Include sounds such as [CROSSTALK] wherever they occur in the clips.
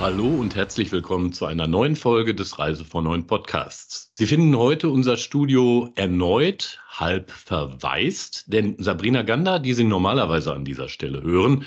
Hallo und herzlich willkommen zu einer neuen Folge des Reise von Neuen Podcasts. Sie finden heute unser Studio erneut halb verwaist, denn Sabrina Ganda, die Sie normalerweise an dieser Stelle hören,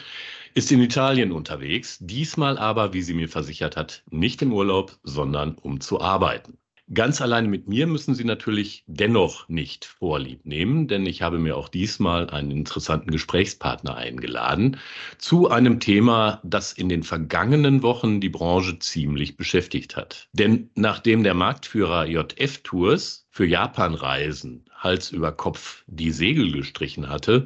ist in Italien unterwegs, diesmal aber, wie sie mir versichert hat, nicht im Urlaub, sondern um zu arbeiten. Ganz alleine mit mir müssen Sie natürlich dennoch nicht vorlieb nehmen, denn ich habe mir auch diesmal einen interessanten Gesprächspartner eingeladen zu einem Thema, das in den vergangenen Wochen die Branche ziemlich beschäftigt hat. Denn nachdem der Marktführer JF Tours für Japanreisen Hals über Kopf die Segel gestrichen hatte,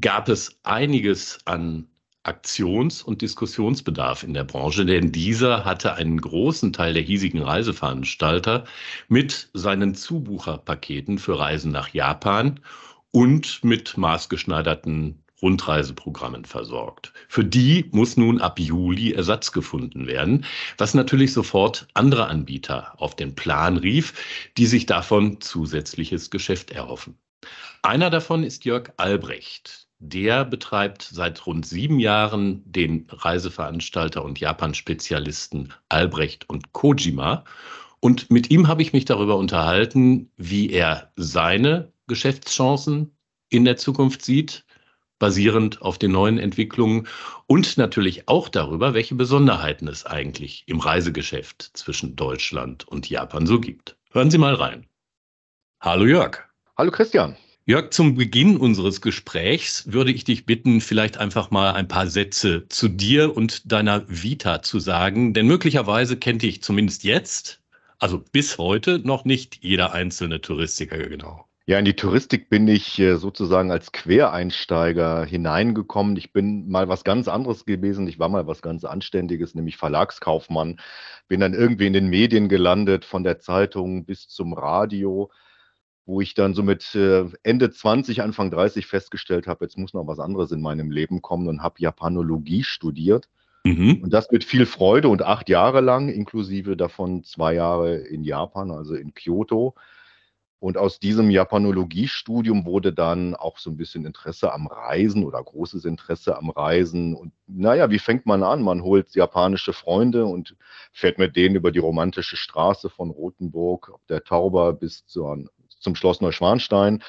gab es einiges an Aktions- und Diskussionsbedarf in der Branche, denn dieser hatte einen großen Teil der hiesigen Reiseveranstalter mit seinen Zubucherpaketen für Reisen nach Japan und mit maßgeschneiderten Rundreiseprogrammen versorgt. Für die muss nun ab Juli Ersatz gefunden werden, was natürlich sofort andere Anbieter auf den Plan rief, die sich davon zusätzliches Geschäft erhoffen. Einer davon ist Jörg Albrecht. Der betreibt seit rund sieben Jahren den Reiseveranstalter und Japan-Spezialisten Albrecht und Kojima. Und mit ihm habe ich mich darüber unterhalten, wie er seine Geschäftschancen in der Zukunft sieht, basierend auf den neuen Entwicklungen und natürlich auch darüber, welche Besonderheiten es eigentlich im Reisegeschäft zwischen Deutschland und Japan so gibt. Hören Sie mal rein. Hallo Jörg. Hallo Christian. Jörg, zum Beginn unseres Gesprächs würde ich dich bitten, vielleicht einfach mal ein paar Sätze zu dir und deiner Vita zu sagen, denn möglicherweise kennt dich zumindest jetzt, also bis heute, noch nicht jeder einzelne Touristiker genau. Ja, in die Touristik bin ich äh, sozusagen als Quereinsteiger hineingekommen. Ich bin mal was ganz anderes gewesen. Ich war mal was ganz Anständiges, nämlich Verlagskaufmann. Bin dann irgendwie in den Medien gelandet, von der Zeitung bis zum Radio wo ich dann so mit äh, Ende 20, Anfang 30 festgestellt habe, jetzt muss noch was anderes in meinem Leben kommen und habe Japanologie studiert. Mhm. Und das mit viel Freude und acht Jahre lang, inklusive davon zwei Jahre in Japan, also in Kyoto. Und aus diesem Japanologiestudium wurde dann auch so ein bisschen Interesse am Reisen oder großes Interesse am Reisen. Und naja, wie fängt man an? Man holt japanische Freunde und fährt mit denen über die romantische Straße von Rothenburg der Tauber bis zur zum Schloss Neuschwanstein.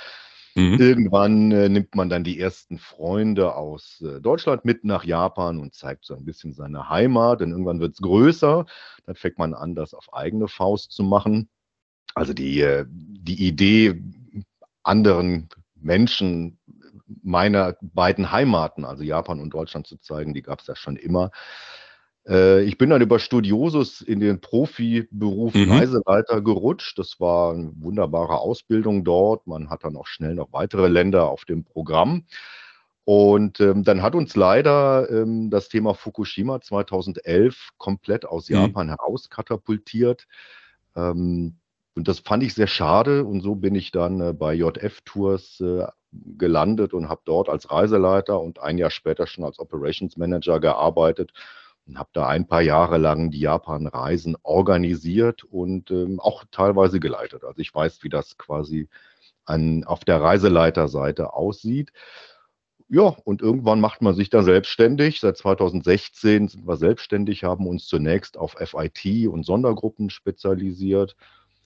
Mhm. Irgendwann äh, nimmt man dann die ersten Freunde aus äh, Deutschland mit nach Japan und zeigt so ein bisschen seine Heimat. Denn irgendwann wird es größer. Dann fängt man an, das auf eigene Faust zu machen. Also die, äh, die Idee, anderen Menschen meiner beiden Heimaten, also Japan und Deutschland zu zeigen, die gab es ja schon immer. Äh, ich bin dann über Studiosus in den Profiberuf mhm. Reiseleiter gerutscht. Das war eine wunderbare Ausbildung dort. Man hat dann auch schnell noch weitere Länder auf dem Programm. Und ähm, dann hat uns leider ähm, das Thema Fukushima 2011 komplett aus mhm. Japan herauskatapultiert. Ähm, und das fand ich sehr schade. Und so bin ich dann äh, bei JF Tours äh, gelandet und habe dort als Reiseleiter und ein Jahr später schon als Operations Manager gearbeitet und habe da ein paar Jahre lang die Japan-Reisen organisiert und ähm, auch teilweise geleitet. Also ich weiß, wie das quasi an, auf der Reiseleiterseite aussieht. Ja, und irgendwann macht man sich da selbstständig. Seit 2016 sind wir selbstständig, haben uns zunächst auf FIT und Sondergruppen spezialisiert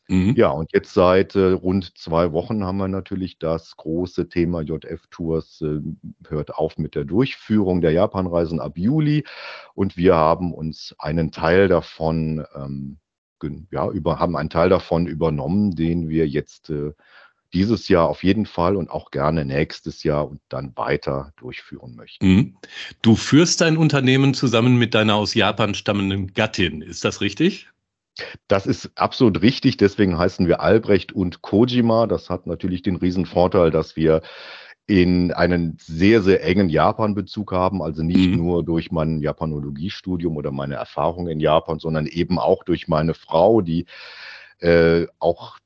Mhm. Ja, und jetzt seit äh, rund zwei Wochen haben wir natürlich das große Thema JF-Tours äh, hört auf mit der Durchführung der Japanreisen ab Juli. Und wir haben uns einen Teil davon, ähm, ja, über, haben einen Teil davon übernommen, den wir jetzt äh, dieses Jahr auf jeden Fall und auch gerne nächstes Jahr und dann weiter durchführen möchten. Mhm. Du führst dein Unternehmen zusammen mit deiner aus Japan stammenden Gattin, ist das richtig? Das ist absolut richtig. Deswegen heißen wir Albrecht und Kojima. Das hat natürlich den Riesenvorteil, dass wir in einen sehr, sehr engen Japan-Bezug haben. Also nicht mhm. nur durch mein Japanologiestudium oder meine Erfahrung in Japan, sondern eben auch durch meine Frau, die äh, auch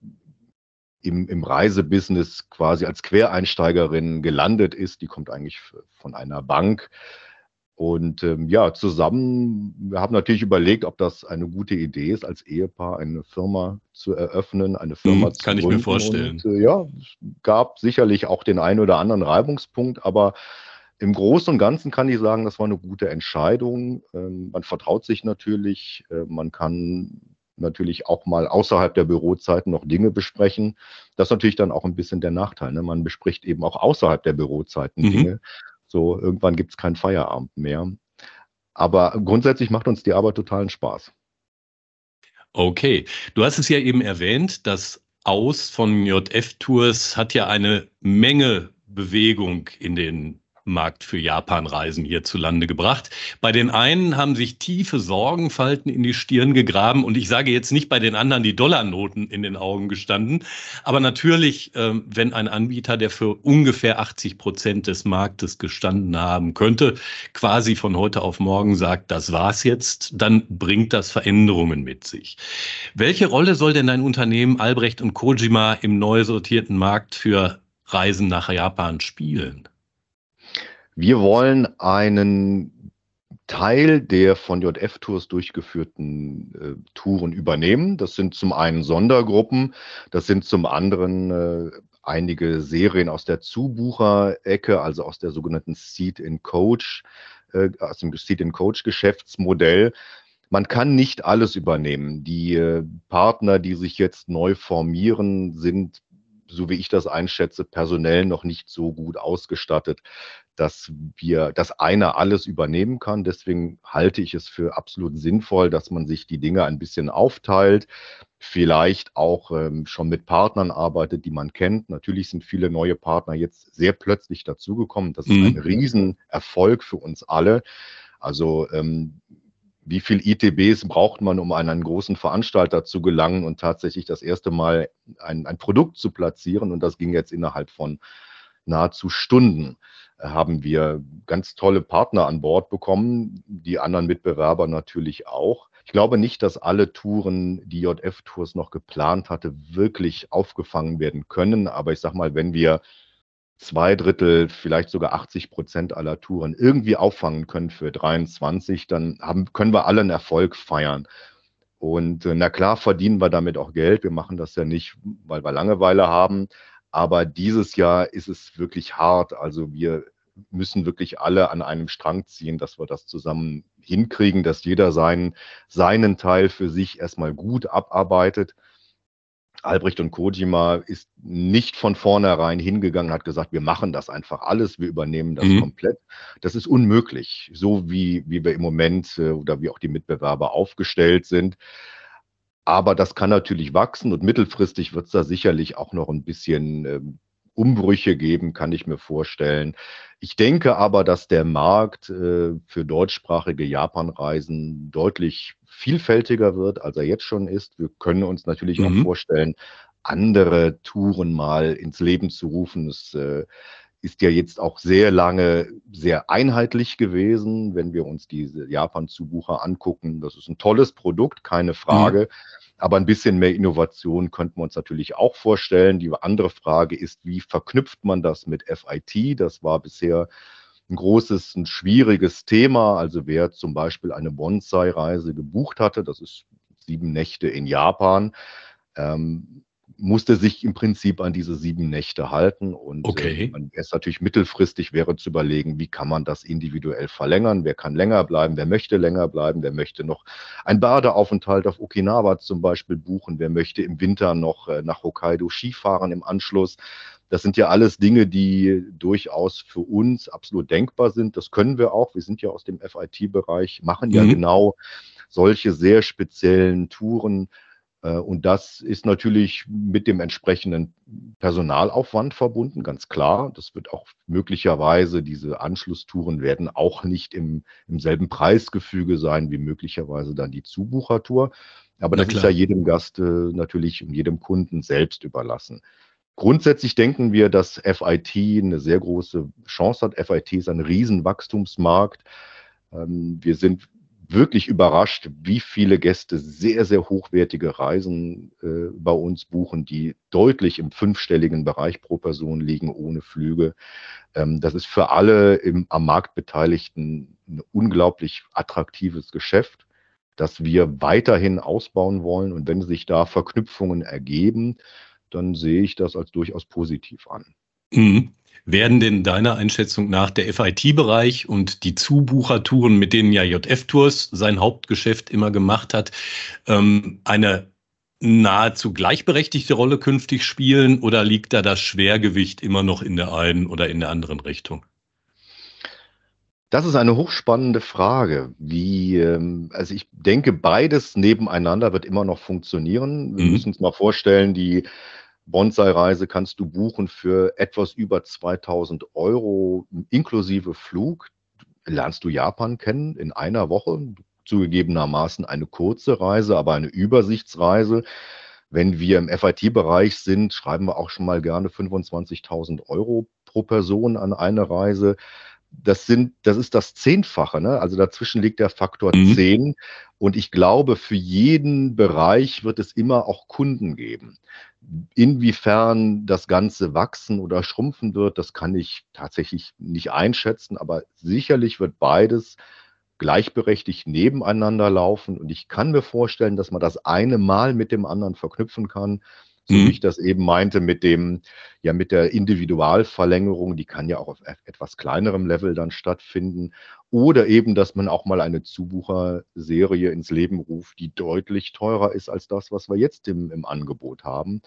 im, im Reisebusiness quasi als Quereinsteigerin gelandet ist. Die kommt eigentlich von einer Bank. Und ähm, ja, zusammen, wir haben natürlich überlegt, ob das eine gute Idee ist, als Ehepaar eine Firma zu eröffnen, eine Firma hm, zu Kann gründen. ich mir vorstellen. Und, äh, ja, es gab sicherlich auch den einen oder anderen Reibungspunkt, aber im Großen und Ganzen kann ich sagen, das war eine gute Entscheidung. Ähm, man vertraut sich natürlich, äh, man kann natürlich auch mal außerhalb der Bürozeiten noch Dinge besprechen. Das ist natürlich dann auch ein bisschen der Nachteil. Ne? Man bespricht eben auch außerhalb der Bürozeiten mhm. Dinge. So, irgendwann gibt es keinen Feierabend mehr. Aber grundsätzlich macht uns die Arbeit totalen Spaß. Okay, du hast es ja eben erwähnt, das Aus von JF-Tours hat ja eine Menge Bewegung in den Markt für Japanreisen hierzulande gebracht. Bei den einen haben sich tiefe Sorgenfalten in die Stirn gegraben und ich sage jetzt nicht bei den anderen die Dollarnoten in den Augen gestanden. Aber natürlich, ähm, wenn ein Anbieter, der für ungefähr 80 Prozent des Marktes gestanden haben könnte, quasi von heute auf morgen sagt, das war's jetzt, dann bringt das Veränderungen mit sich. Welche Rolle soll denn ein Unternehmen Albrecht und Kojima im neu sortierten Markt für Reisen nach Japan spielen? Wir wollen einen Teil der von JF-Tours durchgeführten äh, Touren übernehmen. Das sind zum einen Sondergruppen, das sind zum anderen äh, einige Serien aus der Zubucherecke, also aus der sogenannten Seat in Coach, äh, aus dem Seat in Coach Geschäftsmodell. Man kann nicht alles übernehmen. Die äh, Partner, die sich jetzt neu formieren, sind so wie ich das einschätze, personell noch nicht so gut ausgestattet, dass wir, dass einer alles übernehmen kann. Deswegen halte ich es für absolut sinnvoll, dass man sich die Dinge ein bisschen aufteilt, vielleicht auch ähm, schon mit Partnern arbeitet, die man kennt. Natürlich sind viele neue Partner jetzt sehr plötzlich dazugekommen. Das ist mhm. ein Riesenerfolg für uns alle. Also ähm, wie viel ITBs braucht man, um an einen großen Veranstalter zu gelangen und tatsächlich das erste Mal ein, ein Produkt zu platzieren. Und das ging jetzt innerhalb von nahezu Stunden. Haben wir ganz tolle Partner an Bord bekommen, die anderen Mitbewerber natürlich auch. Ich glaube nicht, dass alle Touren, die JF-Tours noch geplant hatte, wirklich aufgefangen werden können. Aber ich sage mal, wenn wir zwei Drittel, vielleicht sogar 80 Prozent aller Touren irgendwie auffangen können für 23, dann haben, können wir alle einen Erfolg feiern. Und äh, na klar verdienen wir damit auch Geld. Wir machen das ja nicht, weil wir Langeweile haben. Aber dieses Jahr ist es wirklich hart. Also wir müssen wirklich alle an einem Strang ziehen, dass wir das zusammen hinkriegen, dass jeder seinen, seinen Teil für sich erstmal gut abarbeitet. Albrecht und Kojima ist nicht von vornherein hingegangen, hat gesagt, wir machen das einfach alles, wir übernehmen das mhm. komplett. Das ist unmöglich, so wie, wie wir im Moment äh, oder wie auch die Mitbewerber aufgestellt sind. Aber das kann natürlich wachsen und mittelfristig wird es da sicherlich auch noch ein bisschen ähm, Umbrüche geben, kann ich mir vorstellen. Ich denke aber, dass der Markt äh, für deutschsprachige Japanreisen deutlich vielfältiger wird, als er jetzt schon ist. Wir können uns natürlich mhm. auch vorstellen, andere Touren mal ins Leben zu rufen. Es äh, ist ja jetzt auch sehr lange sehr einheitlich gewesen, wenn wir uns diese Japan-Zubucher angucken. Das ist ein tolles Produkt, keine Frage. Mhm. Aber ein bisschen mehr Innovation könnten wir uns natürlich auch vorstellen. Die andere Frage ist, wie verknüpft man das mit FIT? Das war bisher ein großes, ein schwieriges Thema. Also wer zum Beispiel eine Bonsai-Reise gebucht hatte, das ist sieben Nächte in Japan, ähm, musste sich im Prinzip an diese sieben Nächte halten. Und okay. äh, man, es natürlich mittelfristig wäre zu überlegen, wie kann man das individuell verlängern? Wer kann länger bleiben? Wer möchte länger bleiben? Wer möchte noch einen Badeaufenthalt auf Okinawa zum Beispiel buchen? Wer möchte im Winter noch äh, nach Hokkaido Skifahren im Anschluss? Das sind ja alles Dinge, die durchaus für uns absolut denkbar sind. Das können wir auch. Wir sind ja aus dem FIT-Bereich, machen ja mhm. genau solche sehr speziellen Touren äh, und das ist natürlich mit dem entsprechenden Personalaufwand verbunden, ganz klar. Das wird auch möglicherweise, diese Anschlusstouren werden auch nicht im, im selben Preisgefüge sein wie möglicherweise dann die Zubuchertour. Aber das ist ja jedem Gast äh, natürlich und jedem Kunden selbst überlassen. Grundsätzlich denken wir, dass FIT eine sehr große Chance hat. FIT ist ein Riesenwachstumsmarkt. Ähm, wir sind wirklich überrascht, wie viele Gäste sehr, sehr hochwertige Reisen äh, bei uns buchen, die deutlich im fünfstelligen Bereich pro Person liegen, ohne Flüge. Ähm, das ist für alle im, am Markt Beteiligten ein unglaublich attraktives Geschäft, das wir weiterhin ausbauen wollen. Und wenn sich da Verknüpfungen ergeben, dann sehe ich das als durchaus positiv an. Mhm. Werden denn deiner Einschätzung nach der FIT-Bereich und die Zubuchertouren, mit denen ja JF Tours sein Hauptgeschäft immer gemacht hat, ähm, eine nahezu gleichberechtigte Rolle künftig spielen oder liegt da das Schwergewicht immer noch in der einen oder in der anderen Richtung? Das ist eine hochspannende Frage. Wie, ähm, also ich denke, beides nebeneinander wird immer noch funktionieren. Wir mhm. müssen uns mal vorstellen, die Bonsai-Reise kannst du buchen für etwas über 2000 Euro inklusive Flug. Lernst du Japan kennen in einer Woche, zugegebenermaßen eine kurze Reise, aber eine Übersichtsreise. Wenn wir im FIT-Bereich sind, schreiben wir auch schon mal gerne 25.000 Euro pro Person an eine Reise. Das sind, das ist das Zehnfache, ne? Also dazwischen liegt der Faktor mhm. 10. Und ich glaube, für jeden Bereich wird es immer auch Kunden geben. Inwiefern das Ganze wachsen oder schrumpfen wird, das kann ich tatsächlich nicht einschätzen, aber sicherlich wird beides gleichberechtigt nebeneinander laufen und ich kann mir vorstellen, dass man das eine mal mit dem anderen verknüpfen kann so mhm. wie ich das eben meinte mit dem, ja, mit der Individualverlängerung, die kann ja auch auf etwas kleinerem Level dann stattfinden. Oder eben, dass man auch mal eine Zubucherserie ins Leben ruft, die deutlich teurer ist als das, was wir jetzt im, im Angebot haben.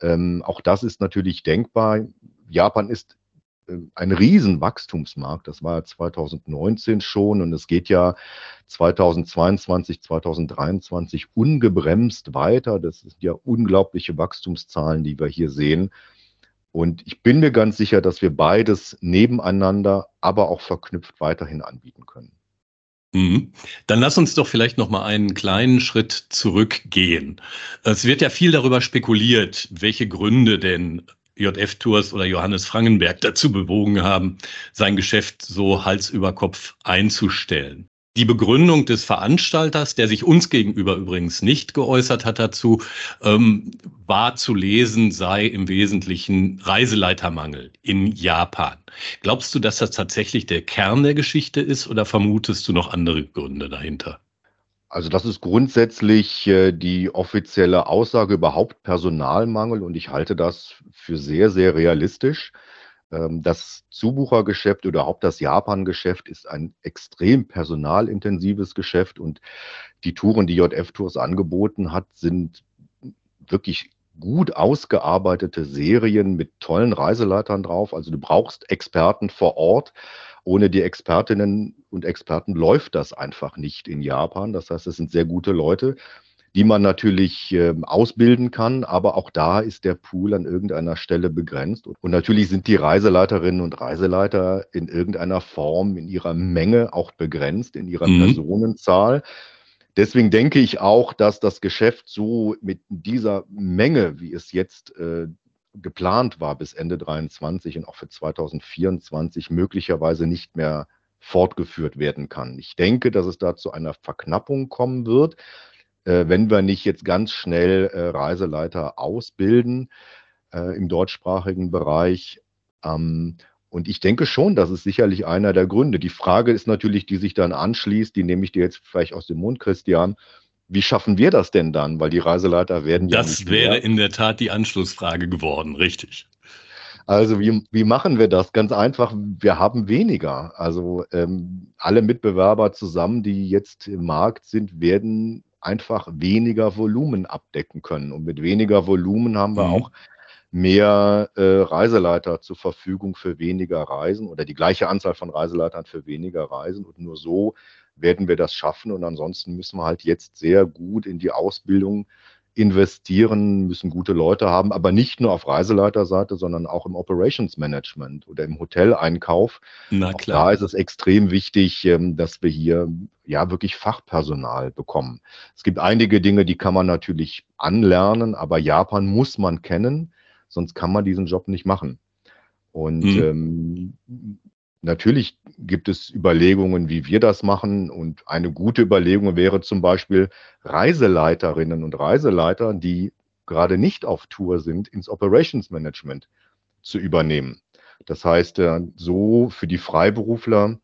Ähm, auch das ist natürlich denkbar. Japan ist ein Riesenwachstumsmarkt. Das war 2019 schon und es geht ja 2022, 2023 ungebremst weiter. Das sind ja unglaubliche Wachstumszahlen, die wir hier sehen. Und ich bin mir ganz sicher, dass wir beides nebeneinander, aber auch verknüpft weiterhin anbieten können. Mhm. Dann lass uns doch vielleicht noch mal einen kleinen Schritt zurückgehen. Es wird ja viel darüber spekuliert, welche Gründe denn JF Tours oder Johannes Frangenberg dazu bewogen haben, sein Geschäft so Hals über Kopf einzustellen. Die Begründung des Veranstalters, der sich uns gegenüber übrigens nicht geäußert hat dazu, ähm, war zu lesen, sei im Wesentlichen Reiseleitermangel in Japan. Glaubst du, dass das tatsächlich der Kern der Geschichte ist oder vermutest du noch andere Gründe dahinter? Also das ist grundsätzlich äh, die offizielle Aussage überhaupt Personalmangel und ich halte das für sehr, sehr realistisch. Ähm, das Zubuchergeschäft oder überhaupt das Japan-Geschäft ist ein extrem personalintensives Geschäft und die Touren, die JF Tours angeboten hat, sind wirklich gut ausgearbeitete Serien mit tollen Reiseleitern drauf. Also du brauchst Experten vor Ort ohne die Expertinnen und Experten läuft das einfach nicht in Japan. Das heißt, es sind sehr gute Leute, die man natürlich äh, ausbilden kann, aber auch da ist der Pool an irgendeiner Stelle begrenzt. Und natürlich sind die Reiseleiterinnen und Reiseleiter in irgendeiner Form in ihrer Menge auch begrenzt, in ihrer mhm. Personenzahl. Deswegen denke ich auch, dass das Geschäft so mit dieser Menge, wie es jetzt äh, geplant war bis Ende 23 und auch für 2024 möglicherweise nicht mehr fortgeführt werden kann. Ich denke, dass es da zu einer Verknappung kommen wird, äh, wenn wir nicht jetzt ganz schnell äh, Reiseleiter ausbilden äh, im deutschsprachigen Bereich. Ähm, und ich denke schon, das ist sicherlich einer der Gründe. Die Frage ist natürlich, die sich dann anschließt, die nehme ich dir jetzt vielleicht aus dem Mund, Christian. Wie schaffen wir das denn dann? Weil die Reiseleiter werden ja. Das wäre in der Tat die Anschlussfrage geworden, richtig. Also wie, wie machen wir das? Ganz einfach, wir haben weniger. Also ähm, alle Mitbewerber zusammen, die jetzt im Markt sind, werden einfach weniger Volumen abdecken können. Und mit weniger Volumen haben wir mhm. auch mehr äh, Reiseleiter zur Verfügung für weniger Reisen oder die gleiche Anzahl von Reiseleitern für weniger Reisen. Und nur so werden wir das schaffen. Und ansonsten müssen wir halt jetzt sehr gut in die Ausbildung investieren, müssen gute Leute haben, aber nicht nur auf Reiseleiterseite, sondern auch im Operations Management oder im Hoteleinkauf. Na klar. Auch da ist es extrem wichtig, ähm, dass wir hier ja wirklich Fachpersonal bekommen. Es gibt einige Dinge, die kann man natürlich anlernen, aber Japan muss man kennen, sonst kann man diesen Job nicht machen. Und mhm. ähm, Natürlich gibt es Überlegungen, wie wir das machen. Und eine gute Überlegung wäre zum Beispiel Reiseleiterinnen und Reiseleiter, die gerade nicht auf Tour sind, ins Operations Management zu übernehmen. Das heißt, äh, so für die Freiberufler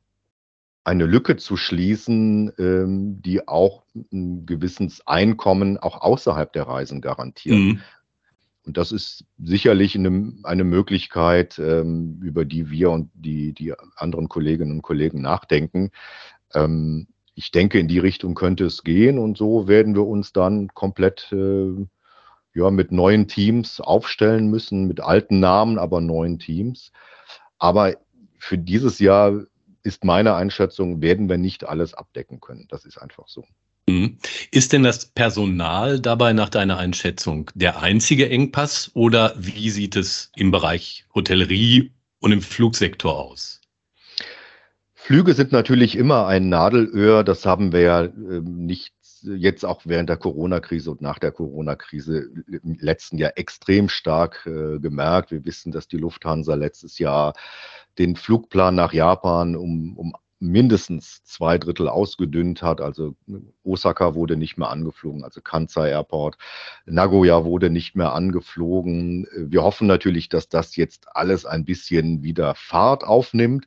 eine Lücke zu schließen, ähm, die auch ein gewisses Einkommen auch außerhalb der Reisen garantiert. Mhm. Und das ist sicherlich eine, eine Möglichkeit, ähm, über die wir und die, die anderen Kolleginnen und Kollegen nachdenken. Ähm, ich denke, in die Richtung könnte es gehen und so werden wir uns dann komplett äh, ja, mit neuen Teams aufstellen müssen, mit alten Namen, aber neuen Teams. Aber für dieses Jahr ist meine Einschätzung, werden wir nicht alles abdecken können. Das ist einfach so. Ist denn das Personal dabei nach deiner Einschätzung der einzige Engpass oder wie sieht es im Bereich Hotellerie und im Flugsektor aus? Flüge sind natürlich immer ein Nadelöhr. Das haben wir ja äh, nicht jetzt auch während der Corona-Krise und nach der Corona-Krise im letzten Jahr extrem stark äh, gemerkt. Wir wissen, dass die Lufthansa letztes Jahr den Flugplan nach Japan um, um mindestens zwei Drittel ausgedünnt hat. Also Osaka wurde nicht mehr angeflogen, also Kansai Airport. Nagoya wurde nicht mehr angeflogen. Wir hoffen natürlich, dass das jetzt alles ein bisschen wieder Fahrt aufnimmt.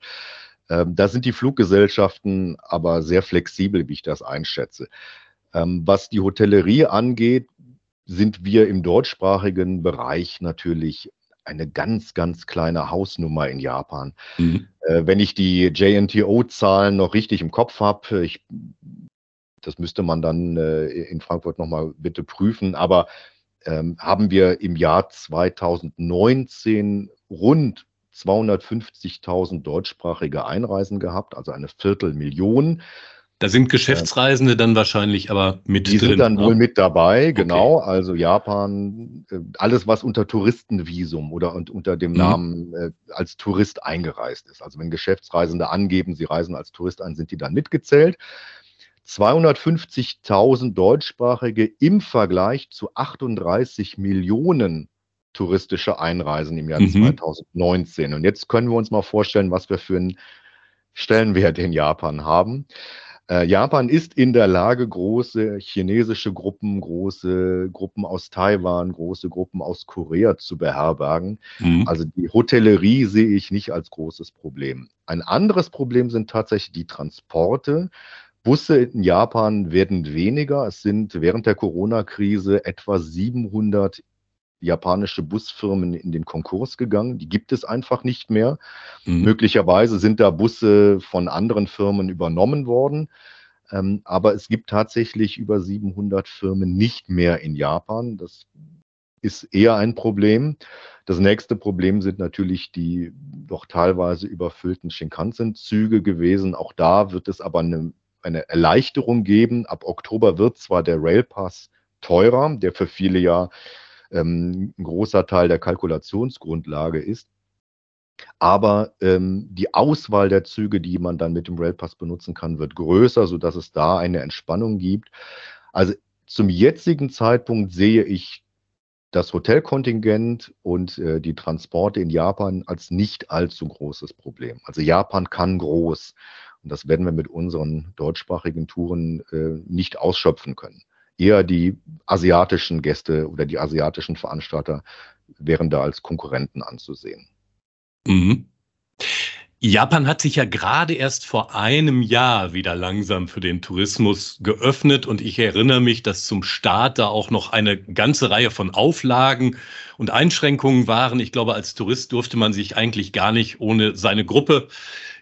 Ähm, da sind die Fluggesellschaften aber sehr flexibel, wie ich das einschätze. Ähm, was die Hotellerie angeht, sind wir im deutschsprachigen Bereich natürlich eine ganz, ganz kleine Hausnummer in Japan. Mhm. Äh, wenn ich die JNTO-Zahlen noch richtig im Kopf habe, das müsste man dann äh, in Frankfurt nochmal bitte prüfen, aber ähm, haben wir im Jahr 2019 rund 250.000 deutschsprachige Einreisen gehabt, also eine Viertelmillion. Da sind Geschäftsreisende dann wahrscheinlich aber mit Die drin. sind dann ne? wohl mit dabei, genau. Okay. Also Japan, äh, alles, was unter Touristenvisum oder unter dem mhm. Namen äh, als Tourist eingereist ist. Also wenn Geschäftsreisende angeben, sie reisen als Tourist ein, sind die dann mitgezählt. 250.000 Deutschsprachige im Vergleich zu 38 Millionen touristische Einreisen im Jahr mhm. 2019. Und jetzt können wir uns mal vorstellen, was wir für einen Stellenwert in Japan haben. Äh, Japan ist in der Lage, große chinesische Gruppen, große Gruppen aus Taiwan, große Gruppen aus Korea zu beherbergen. Mhm. Also die Hotellerie sehe ich nicht als großes Problem. Ein anderes Problem sind tatsächlich die Transporte. Busse in Japan werden weniger. Es sind während der Corona-Krise etwa 700 japanische Busfirmen in den Konkurs gegangen. Die gibt es einfach nicht mehr. Mhm. Möglicherweise sind da Busse von anderen Firmen übernommen worden. Ähm, aber es gibt tatsächlich über 700 Firmen nicht mehr in Japan. Das ist eher ein Problem. Das nächste Problem sind natürlich die doch teilweise überfüllten Shinkansen-Züge gewesen. Auch da wird es aber eine, eine Erleichterung geben. Ab Oktober wird zwar der Railpass teurer, der für viele ja ähm, ein großer Teil der Kalkulationsgrundlage ist. Aber ähm, die Auswahl der Züge, die man dann mit dem Railpass benutzen kann, wird größer, sodass es da eine Entspannung gibt. Also zum jetzigen Zeitpunkt sehe ich das Hotelkontingent und äh, die Transporte in Japan als nicht allzu großes Problem. Also Japan kann groß und das werden wir mit unseren deutschsprachigen Touren äh, nicht ausschöpfen können eher die asiatischen Gäste oder die asiatischen Veranstalter wären da als Konkurrenten anzusehen. Mhm. Japan hat sich ja gerade erst vor einem Jahr wieder langsam für den Tourismus geöffnet und ich erinnere mich, dass zum Start da auch noch eine ganze Reihe von Auflagen und Einschränkungen waren. Ich glaube, als Tourist durfte man sich eigentlich gar nicht ohne seine Gruppe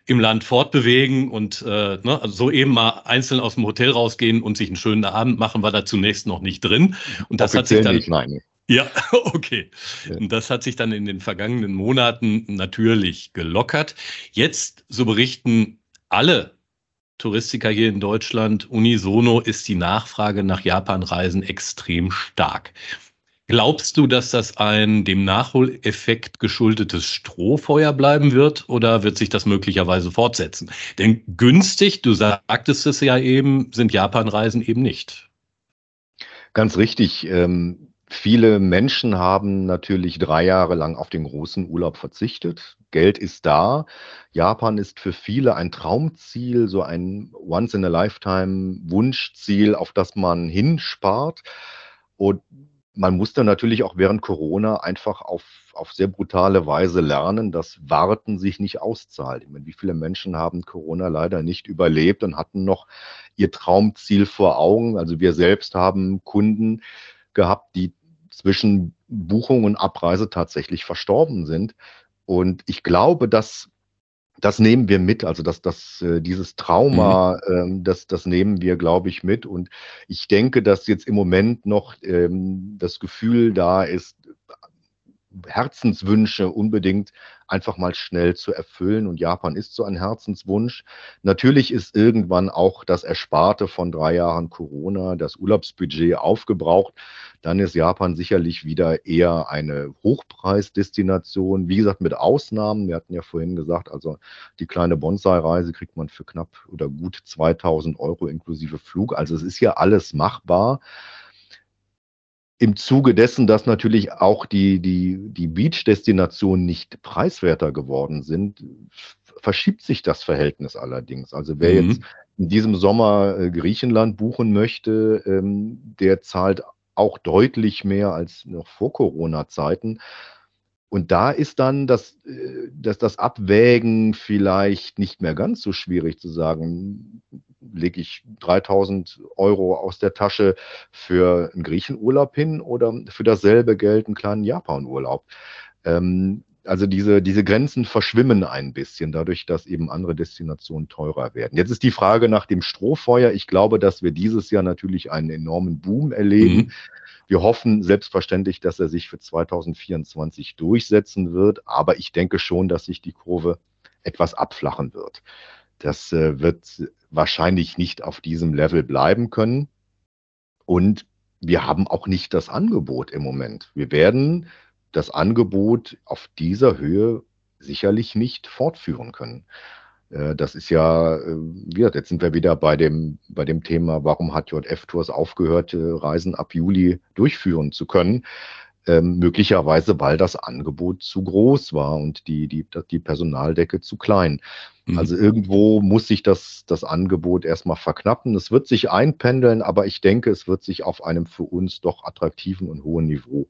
im Land fortbewegen und äh, ne, also so eben mal einzeln aus dem Hotel rausgehen und sich einen schönen Abend machen, war da zunächst noch nicht drin. Und das Offiziell hat sich dann. Nicht, nein. Ja, [LAUGHS] okay. Und das hat sich dann in den vergangenen Monaten natürlich gelockert. Jetzt, so berichten alle Touristiker hier in Deutschland, unisono ist die Nachfrage nach Japanreisen extrem stark. Glaubst du, dass das ein dem Nachholeffekt geschuldetes Strohfeuer bleiben wird oder wird sich das möglicherweise fortsetzen? Denn günstig, du sagtest es ja eben, sind Japanreisen eben nicht. Ganz richtig. Ähm, viele Menschen haben natürlich drei Jahre lang auf den großen Urlaub verzichtet. Geld ist da. Japan ist für viele ein Traumziel, so ein Once-in-a-Lifetime-Wunschziel, auf das man hinspart. Und man musste natürlich auch während Corona einfach auf, auf sehr brutale Weise lernen, dass Warten sich nicht auszahlt. Ich meine, wie viele Menschen haben Corona leider nicht überlebt und hatten noch ihr Traumziel vor Augen? Also wir selbst haben Kunden gehabt, die zwischen Buchung und Abreise tatsächlich verstorben sind. Und ich glaube, dass das nehmen wir mit, also dass das, äh, dieses Trauma, mhm. ähm, das, das nehmen wir, glaube ich, mit. Und ich denke, dass jetzt im Moment noch ähm, das Gefühl da ist, Herzenswünsche unbedingt einfach mal schnell zu erfüllen. Und Japan ist so ein Herzenswunsch. Natürlich ist irgendwann auch das Ersparte von drei Jahren Corona, das Urlaubsbudget aufgebraucht. Dann ist Japan sicherlich wieder eher eine Hochpreisdestination. Wie gesagt, mit Ausnahmen. Wir hatten ja vorhin gesagt, also die kleine Bonsai-Reise kriegt man für knapp oder gut 2000 Euro inklusive Flug. Also es ist ja alles machbar im Zuge dessen, dass natürlich auch die, die, die Beach-Destinationen nicht preiswerter geworden sind, verschiebt sich das Verhältnis allerdings. Also wer mhm. jetzt in diesem Sommer äh, Griechenland buchen möchte, ähm, der zahlt auch deutlich mehr als noch vor Corona-Zeiten. Und da ist dann das, äh, das, das Abwägen vielleicht nicht mehr ganz so schwierig zu sagen, lege ich 3000 Euro aus der Tasche für einen Griechenurlaub hin oder für dasselbe Geld einen kleinen Japanurlaub. Ähm, also diese, diese Grenzen verschwimmen ein bisschen, dadurch, dass eben andere Destinationen teurer werden. Jetzt ist die Frage nach dem Strohfeuer. Ich glaube, dass wir dieses Jahr natürlich einen enormen Boom erleben. Mhm. Wir hoffen selbstverständlich, dass er sich für 2024 durchsetzen wird, aber ich denke schon, dass sich die Kurve etwas abflachen wird. Das äh, wird wahrscheinlich nicht auf diesem Level bleiben können. Und wir haben auch nicht das Angebot im Moment. Wir werden das Angebot auf dieser Höhe sicherlich nicht fortführen können. Äh, das ist ja, äh, jetzt sind wir wieder bei dem, bei dem Thema, warum hat JF Tours aufgehört, Reisen ab Juli durchführen zu können? Ähm, möglicherweise, weil das Angebot zu groß war und die, die, die Personaldecke zu klein. Mhm. Also irgendwo muss sich das, das Angebot erstmal verknappen. Es wird sich einpendeln, aber ich denke, es wird sich auf einem für uns doch attraktiven und hohen Niveau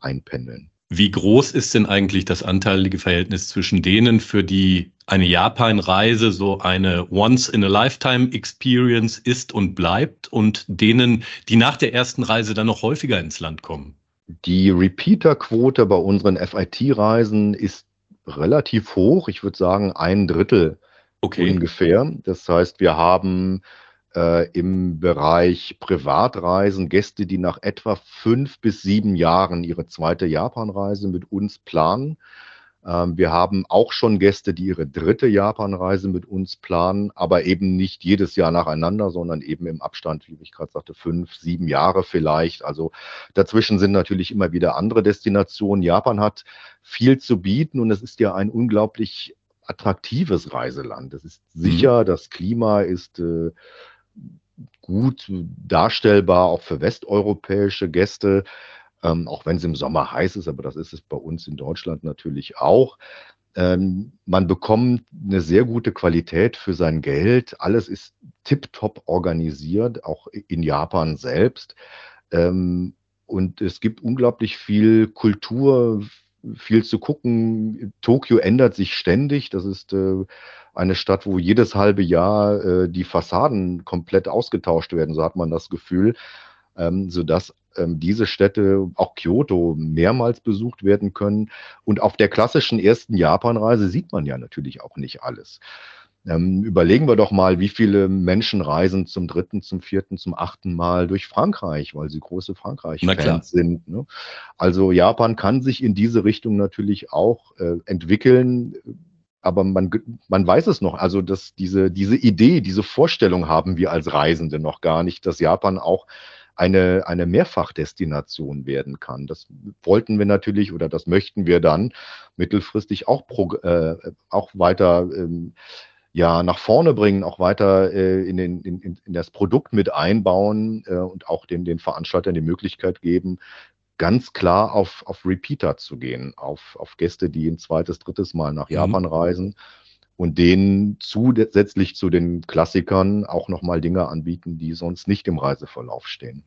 einpendeln. Wie groß ist denn eigentlich das anteilige Verhältnis zwischen denen, für die eine Japan-Reise so eine Once-in-a-Lifetime-Experience ist und bleibt und denen, die nach der ersten Reise dann noch häufiger ins Land kommen? Die Repeater-Quote bei unseren FIT-Reisen ist relativ hoch. Ich würde sagen, ein Drittel okay. ungefähr. Das heißt, wir haben äh, im Bereich Privatreisen Gäste, die nach etwa fünf bis sieben Jahren ihre zweite Japanreise mit uns planen. Ähm, wir haben auch schon Gäste, die ihre dritte Japanreise mit uns planen, aber eben nicht jedes Jahr nacheinander, sondern eben im Abstand, wie ich gerade sagte, fünf, sieben Jahre vielleicht. Also dazwischen sind natürlich immer wieder andere Destinationen. Japan hat viel zu bieten und es ist ja ein unglaublich attraktives Reiseland. Es ist mhm. sicher, das Klima ist äh, gut darstellbar, auch für westeuropäische Gäste ähm, auch wenn es im Sommer heiß ist, aber das ist es bei uns in Deutschland natürlich auch. Ähm, man bekommt eine sehr gute Qualität für sein Geld. Alles ist tiptop organisiert, auch in Japan selbst. Ähm, und es gibt unglaublich viel Kultur, viel zu gucken. Tokio ändert sich ständig. Das ist äh, eine Stadt, wo jedes halbe Jahr äh, die Fassaden komplett ausgetauscht werden, so hat man das Gefühl, ähm, sodass ähm, diese Städte, auch Kyoto, mehrmals besucht werden können. Und auf der klassischen ersten Japanreise sieht man ja natürlich auch nicht alles. Ähm, überlegen wir doch mal, wie viele Menschen reisen zum dritten, zum vierten, zum achten Mal durch Frankreich, weil sie große Frankreich-Fans sind. Ne? Also Japan kann sich in diese Richtung natürlich auch äh, entwickeln aber man, man weiß es noch. Also, dass diese, diese Idee, diese Vorstellung haben wir als Reisende noch gar nicht, dass Japan auch eine, eine Mehrfachdestination werden kann. Das wollten wir natürlich oder das möchten wir dann mittelfristig auch, pro, äh, auch weiter ähm, ja, nach vorne bringen, auch weiter äh, in, den, in, in das Produkt mit einbauen äh, und auch den, den Veranstaltern die Möglichkeit geben, ganz klar auf, auf Repeater zu gehen, auf, auf Gäste, die ein zweites, drittes Mal nach mhm. Japan mhm. reisen und denen zusätzlich zu den Klassikern auch nochmal Dinge anbieten, die sonst nicht im Reiseverlauf stehen.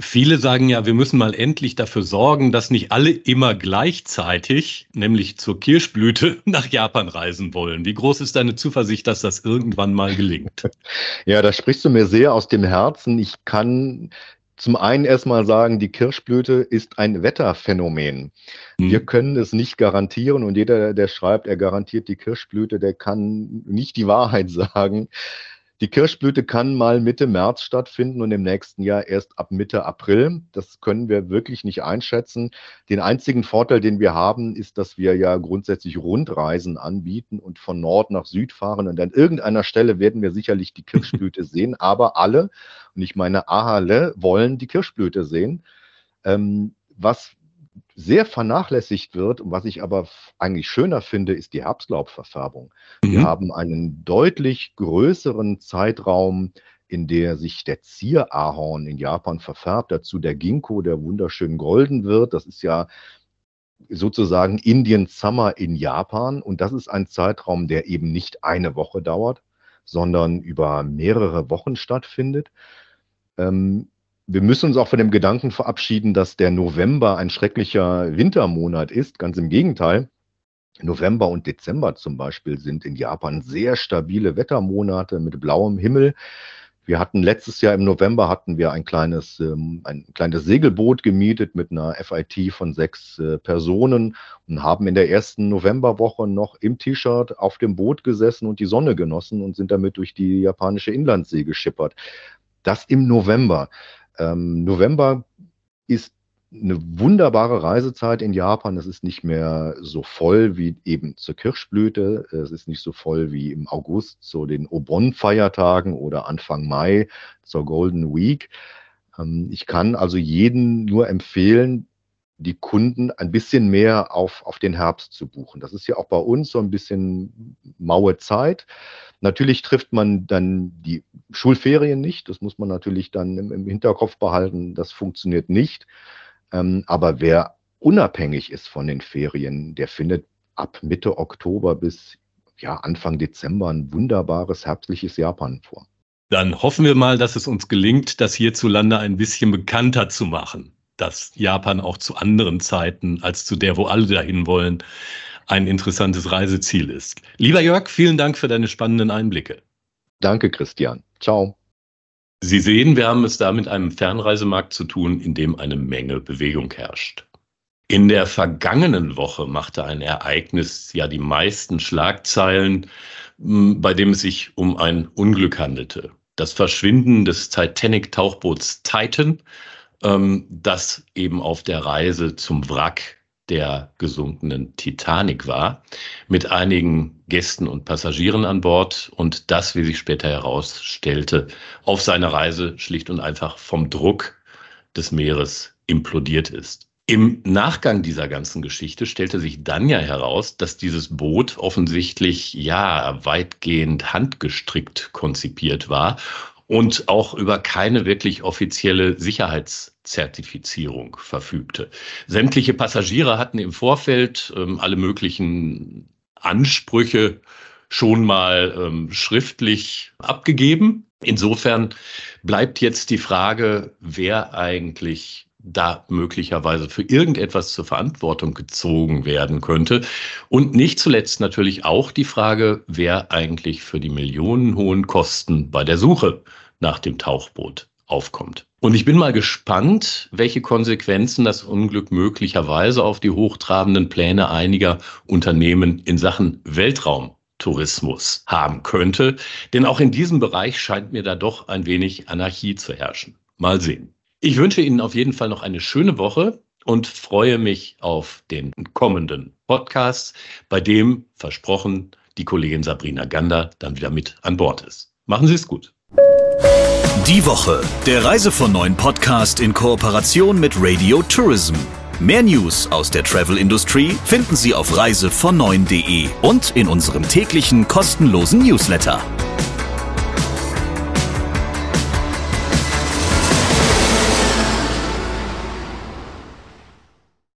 Viele sagen ja, wir müssen mal endlich dafür sorgen, dass nicht alle immer gleichzeitig, nämlich zur Kirschblüte, [LAUGHS] nach Japan reisen wollen. Wie groß ist deine Zuversicht, dass das irgendwann mal gelingt? [LAUGHS] Ja, da sprichst du mir sehr aus dem Herzen. Ich kann zum einen erstmal sagen, die Kirschblüte ist ein Wetterphänomen. Mhm. Wir können es nicht garantieren und jeder, der schreibt, er garantiert die Kirschblüte, der kann nicht die Wahrheit [LAUGHS] sagen. Die Kirschblüte kann mal Mitte März stattfinden und im nächsten Jahr erst ab Mitte April. Das können wir wirklich nicht einschätzen. Den einzigen Vorteil, den wir haben, ist, dass wir ja grundsätzlich Rundreisen anbieten und von Nord nach Süd fahren. Und an irgendeiner Stelle werden wir sicherlich die Kirschblüte [LAUGHS] sehen. Aber alle, und ich meine alle, wollen die Kirschblüte sehen. Ähm, was sehr vernachlässigt wird und was ich aber eigentlich schöner finde, ist die Herbstlaubverfärbung. Mhm. Wir haben einen deutlich größeren Zeitraum, in der sich der Zierahorn in Japan verfärbt, dazu der Ginkgo, der wunderschön golden wird. Das ist ja sozusagen Indian Summer in Japan und das ist ein Zeitraum, der eben nicht eine Woche dauert, sondern über mehrere Wochen stattfindet. Ähm, wir müssen uns auch von dem Gedanken verabschieden, dass der November ein schrecklicher Wintermonat ist. Ganz im Gegenteil. November und Dezember zum Beispiel sind in Japan sehr stabile Wettermonate mit blauem Himmel. Wir hatten letztes Jahr im November hatten wir ein kleines, ähm, ein kleines Segelboot gemietet mit einer FIT von sechs äh, Personen und haben in der ersten Novemberwoche noch im T-Shirt auf dem Boot gesessen und die Sonne genossen und sind damit durch die japanische Inlandsee geschippert. Das im November. Ähm, November ist eine wunderbare Reisezeit in Japan. Es ist nicht mehr so voll wie eben zur Kirschblüte. Es ist nicht so voll wie im August zu den Obon-Feiertagen oder Anfang Mai zur Golden Week. Ähm, ich kann also jeden nur empfehlen, die Kunden ein bisschen mehr auf, auf den Herbst zu buchen. Das ist ja auch bei uns so ein bisschen maue Zeit. Natürlich trifft man dann die Schulferien nicht. Das muss man natürlich dann im, im Hinterkopf behalten. Das funktioniert nicht. Ähm, aber wer unabhängig ist von den Ferien, der findet ab Mitte Oktober bis ja, Anfang Dezember ein wunderbares herbstliches Japan vor. Dann hoffen wir mal, dass es uns gelingt, das hierzulande ein bisschen bekannter zu machen dass Japan auch zu anderen Zeiten als zu der, wo alle dahin wollen, ein interessantes Reiseziel ist. Lieber Jörg, vielen Dank für deine spannenden Einblicke. Danke, Christian. Ciao. Sie sehen, wir haben es da mit einem Fernreisemarkt zu tun, in dem eine Menge Bewegung herrscht. In der vergangenen Woche machte ein Ereignis ja die meisten Schlagzeilen, bei dem es sich um ein Unglück handelte. Das Verschwinden des Titanic-Tauchboots Titan ähm, das eben auf der Reise zum Wrack der gesunkenen Titanic war, mit einigen Gästen und Passagieren an Bord und das, wie sich später herausstellte, auf seiner Reise schlicht und einfach vom Druck des Meeres implodiert ist. Im Nachgang dieser ganzen Geschichte stellte sich dann ja heraus, dass dieses Boot offensichtlich ja weitgehend handgestrickt konzipiert war und auch über keine wirklich offizielle Sicherheitszertifizierung verfügte. Sämtliche Passagiere hatten im Vorfeld ähm, alle möglichen Ansprüche schon mal ähm, schriftlich abgegeben. Insofern bleibt jetzt die Frage, wer eigentlich da möglicherweise für irgendetwas zur Verantwortung gezogen werden könnte. Und nicht zuletzt natürlich auch die Frage, wer eigentlich für die millionenhohen Kosten bei der Suche nach dem Tauchboot aufkommt. Und ich bin mal gespannt, welche Konsequenzen das Unglück möglicherweise auf die hochtrabenden Pläne einiger Unternehmen in Sachen Weltraumtourismus haben könnte. Denn auch in diesem Bereich scheint mir da doch ein wenig Anarchie zu herrschen. Mal sehen. Ich wünsche Ihnen auf jeden Fall noch eine schöne Woche und freue mich auf den kommenden Podcast, bei dem versprochen die Kollegin Sabrina Gander dann wieder mit an Bord ist. Machen Sie es gut. Die Woche, der Reise von neuen Podcast in Kooperation mit Radio Tourism. Mehr News aus der Travel Industry finden Sie auf reisevon und in unserem täglichen kostenlosen Newsletter.